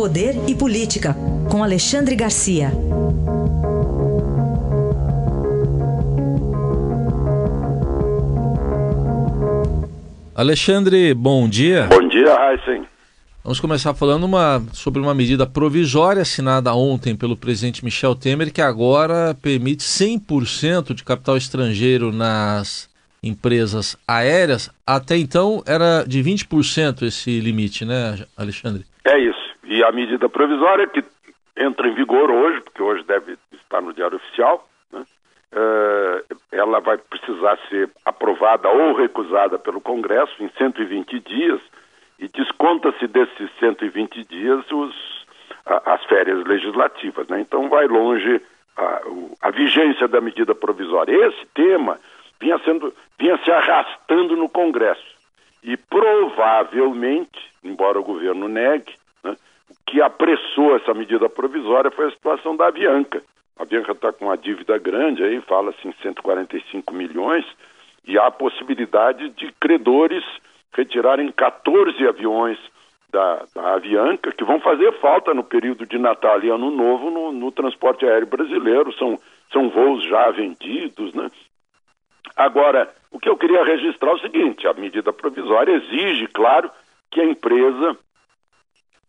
Poder e Política, com Alexandre Garcia. Alexandre, bom dia. Bom dia, Heisen. Vamos começar falando uma, sobre uma medida provisória assinada ontem pelo presidente Michel Temer, que agora permite 100% de capital estrangeiro nas empresas aéreas. Até então era de 20% esse limite, né, Alexandre? É isso. E a medida provisória que entra em vigor hoje, porque hoje deve estar no Diário Oficial, né, é, ela vai precisar ser aprovada ou recusada pelo Congresso em 120 dias e desconta-se desses 120 dias os, as férias legislativas. Né? Então vai longe a, a vigência da medida provisória. Esse tema vinha, sendo, vinha se arrastando no Congresso. E provavelmente, embora o governo negue, que apressou essa medida provisória foi a situação da Avianca. A Avianca está com uma dívida grande, aí fala-se em 145 milhões, e há a possibilidade de credores retirarem 14 aviões da, da, Avianca, que vão fazer falta no período de Natal e Ano Novo no, no transporte aéreo brasileiro. São, são voos já vendidos, né? Agora, o que eu queria registrar é o seguinte: a medida provisória exige, claro, que a empresa,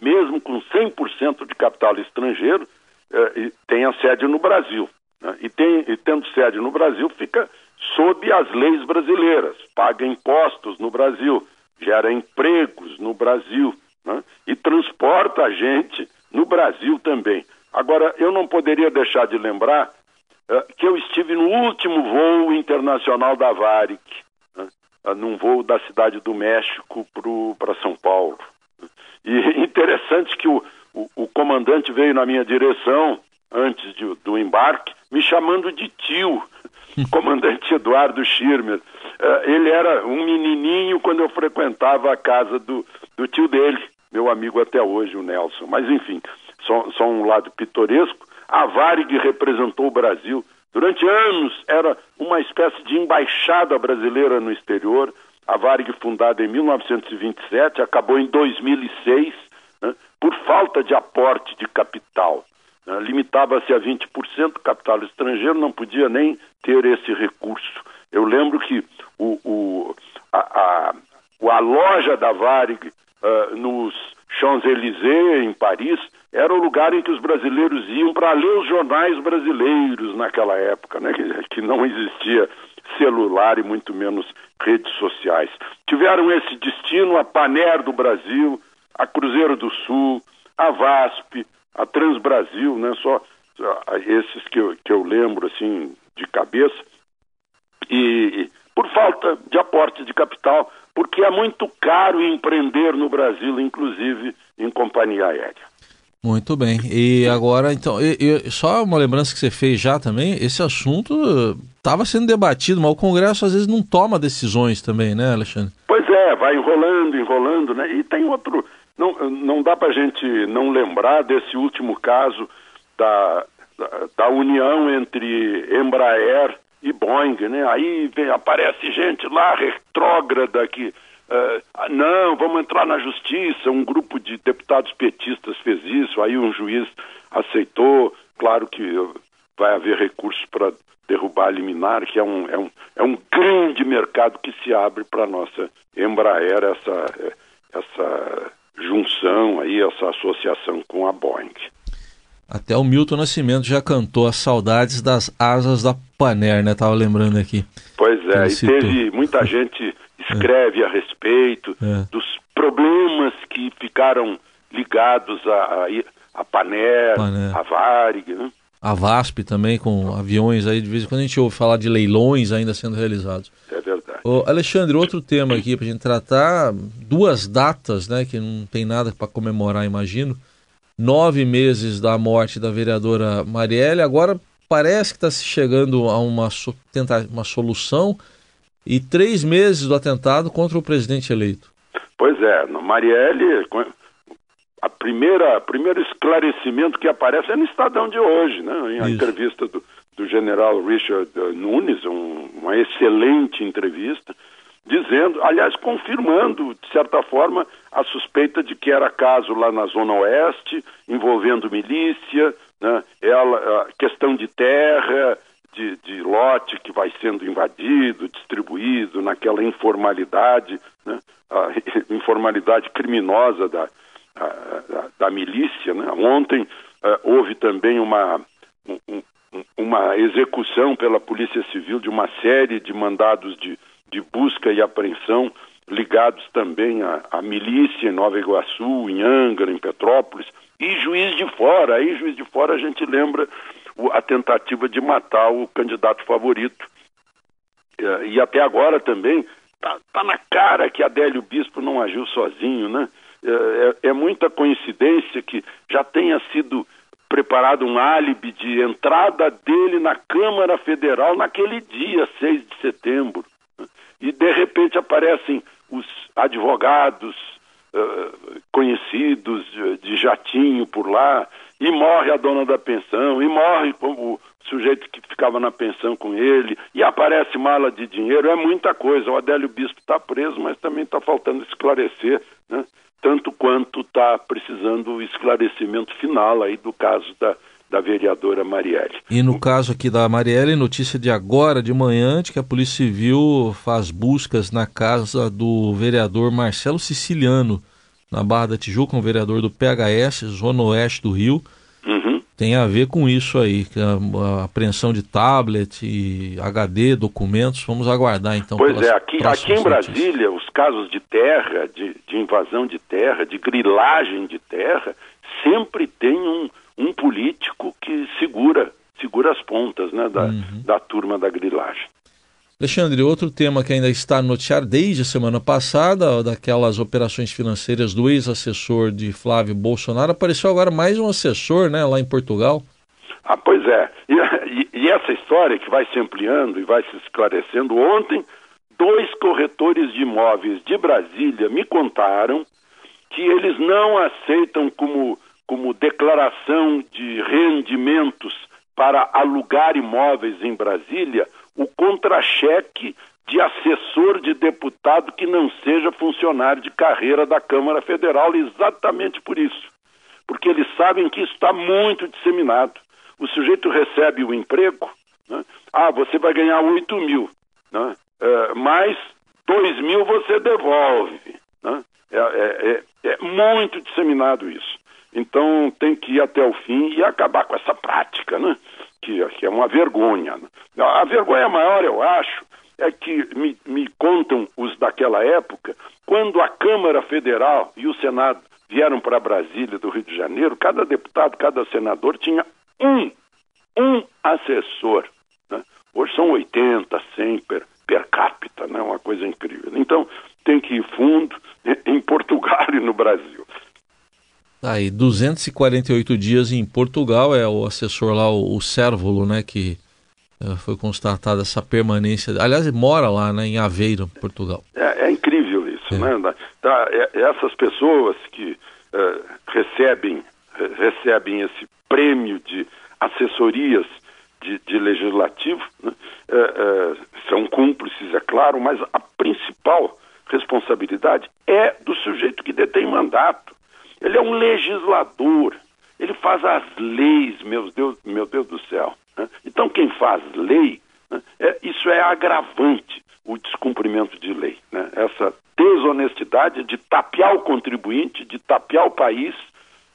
mesmo com 100% de capital estrangeiro, eh, tenha sede no Brasil. Né? E, tem, e tendo sede no Brasil, fica sob as leis brasileiras, paga impostos no Brasil, gera empregos no Brasil né? e transporta a gente no Brasil também. Agora, eu não poderia deixar de lembrar uh, que eu estive no último voo internacional da Varig, né? uh, num voo da cidade do México para São Paulo. E interessante que o, o, o, comandante veio na minha direção antes de, do embarque, me chamando de tio, comandante Eduardo Schirmer. Uh, ele era um menininho quando eu frequentava a casa do, do tio dele, meu amigo até hoje, o Nelson. Mas enfim, só, só um lado pitoresco. A Varig representou o Brasil. Durante anos era uma espécie de embaixada brasileira no exterior. A Varig, fundada em 1927, acabou em 2006 né, por falta de aporte de capital. Né, Limitava-se a 20%, capital estrangeiro não podia nem ter esse recurso. Eu lembro que o, o a, a, a, loja da Varig uh, nos Champs-Élysées, em Paris, era o lugar em que os brasileiros iam para ler os jornais brasileiros naquela época, né, que, que não existia celular e muito menos redes sociais. Tiveram esse destino a Paner do Brasil, a Cruzeiro do Sul, a VASP, a Transbrasil, né, só, só esses que eu, que eu lembro assim de cabeça. E, e por falta de aporte de capital, porque é muito caro empreender no Brasil, inclusive em companhia aérea. Muito bem. E agora, então, só uma lembrança que você fez já também, esse assunto estava sendo debatido, mas o Congresso às vezes não toma decisões também, né, Alexandre? Pois é, vai enrolando, enrolando, né? E tem outro. Não, não dá para a gente não lembrar desse último caso da, da, da união entre Embraer e Boeing, né? Aí vem, aparece gente lá retrógrada que Uh, não, vamos entrar na justiça. Um grupo de deputados petistas fez isso, aí um juiz aceitou. Claro que vai haver recursos para derrubar a liminar, que é um, é, um, é um grande mercado que se abre para a nossa Embraer, essa, essa junção aí, essa associação com a Boeing. Até o Milton Nascimento já cantou as saudades das asas da Paner, né? Tava lembrando aqui. Pois é, e teve muita gente escreve a respeito é. dos problemas que ficaram ligados a, a, a Paner, Paner, a Varig, né? A VASP também, com aviões aí, de vez em quando a gente ouve falar de leilões ainda sendo realizados. É verdade. Ô, Alexandre, outro tema aqui para a gente tratar, duas datas, né, que não tem nada para comemorar, imagino. Nove meses da morte da vereadora Marielle, agora parece que está se chegando a uma, tentar uma solução e três meses do atentado contra o presidente eleito. Pois é, Marielle, a primeira primeiro esclarecimento que aparece é no Estadão de hoje, né? Em a entrevista do, do general Richard Nunes, um, uma excelente entrevista, dizendo, aliás, confirmando, de certa forma, a suspeita de que era caso lá na Zona Oeste, envolvendo milícia, né? Ela, questão de terra, de, de, lote que vai sendo invadido, distribuído, naquela informalidade, né? a informalidade criminosa da, a, da, da, milícia. Né? Ontem uh, houve também uma, um, uma execução pela Polícia Civil de uma série de mandados de, de busca e apreensão ligados também à milícia em Nova Iguaçu, em Angra, em Petrópolis, e Juiz de Fora. Aí, Juiz de Fora, a gente lembra a tentativa de matar o candidato favorito. É, e até agora também tá, tá na cara que Adélio Bispo não agiu sozinho, né? É, é, é muita coincidência que já tenha sido preparado um álibi de entrada dele na Câmara Federal naquele dia, 6 de setembro. E de repente aparecem os advogados uh, conhecidos de, de jatinho por lá, e morre a dona da pensão, e morre o sujeito que ficava na pensão com ele, e aparece mala de dinheiro, é muita coisa. O Adélio Bispo está preso, mas também está faltando esclarecer, né? tanto quanto está precisando o esclarecimento final aí do caso da, da vereadora Marielle. E no caso aqui da Marielle, notícia de agora de manhã, de que a Polícia Civil faz buscas na casa do vereador Marcelo Siciliano, na Barra da Tijuca, um vereador do PHS, Zona Oeste do Rio. Uhum. Tem a ver com isso aí, a, a apreensão de tablet e HD, documentos. Vamos aguardar então. Pois é, aqui, aqui em Brasília, notícias. os casos de terra, de, de invasão de terra, de grilagem de terra, sempre tem um, um político que segura, segura as pontas né, da, uhum. da turma da grilagem. Alexandre, outro tema que ainda está no noticiário desde a semana passada, daquelas operações financeiras do ex-assessor de Flávio Bolsonaro, apareceu agora mais um assessor né, lá em Portugal. Ah, pois é. E, e, e essa história que vai se ampliando e vai se esclarecendo, ontem, dois corretores de imóveis de Brasília me contaram que eles não aceitam como, como declaração de rendimentos para alugar imóveis em Brasília o contra-cheque de assessor de deputado que não seja funcionário de carreira da Câmara Federal, exatamente por isso. Porque eles sabem que isso está muito disseminado. O sujeito recebe o emprego, né? ah, você vai ganhar 8 mil, né? é, mais 2 mil você devolve. Né? É, é, é, é muito disseminado isso. Então tem que ir até o fim e acabar com essa prática, né? Que, que é uma vergonha. A vergonha maior, eu acho, é que me, me contam os daquela época, quando a Câmara Federal e o Senado vieram para Brasília, do Rio de Janeiro, cada deputado, cada senador tinha um, um assessor. Né? Hoje são 80, 100 per, per capita, né? uma coisa incrível. Então, tem que ir fundo em Portugal e no Brasil. Tá aí, 248 dias em Portugal, é o assessor lá, o, o Cérvulo, né, que uh, foi constatada essa permanência. Aliás, ele mora lá, né, em Aveiro, Portugal. É, é incrível isso, é. né? Tá, é, essas pessoas que uh, recebem, recebem esse prêmio de assessorias de, de legislativo né, uh, são cúmplices, é claro, mas a principal responsabilidade é do sujeito que detém mandato. Ele é um legislador. Ele faz as leis, meu Deus, meu Deus do céu. Né? Então, quem faz lei, né, é, isso é agravante, o descumprimento de lei. Né? Essa desonestidade de tapear o contribuinte, de tapear o país,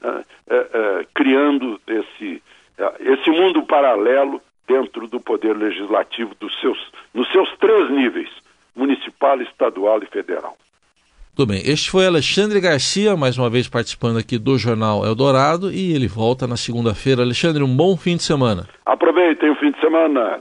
né, é, é, criando esse, é, esse mundo paralelo dentro do poder legislativo dos seus, nos seus três níveis, municipal, estadual e federal. Tudo bem. Este foi Alexandre Garcia, mais uma vez participando aqui do Jornal Eldorado, e ele volta na segunda-feira. Alexandre, um bom fim de semana. Aproveitem o fim de semana.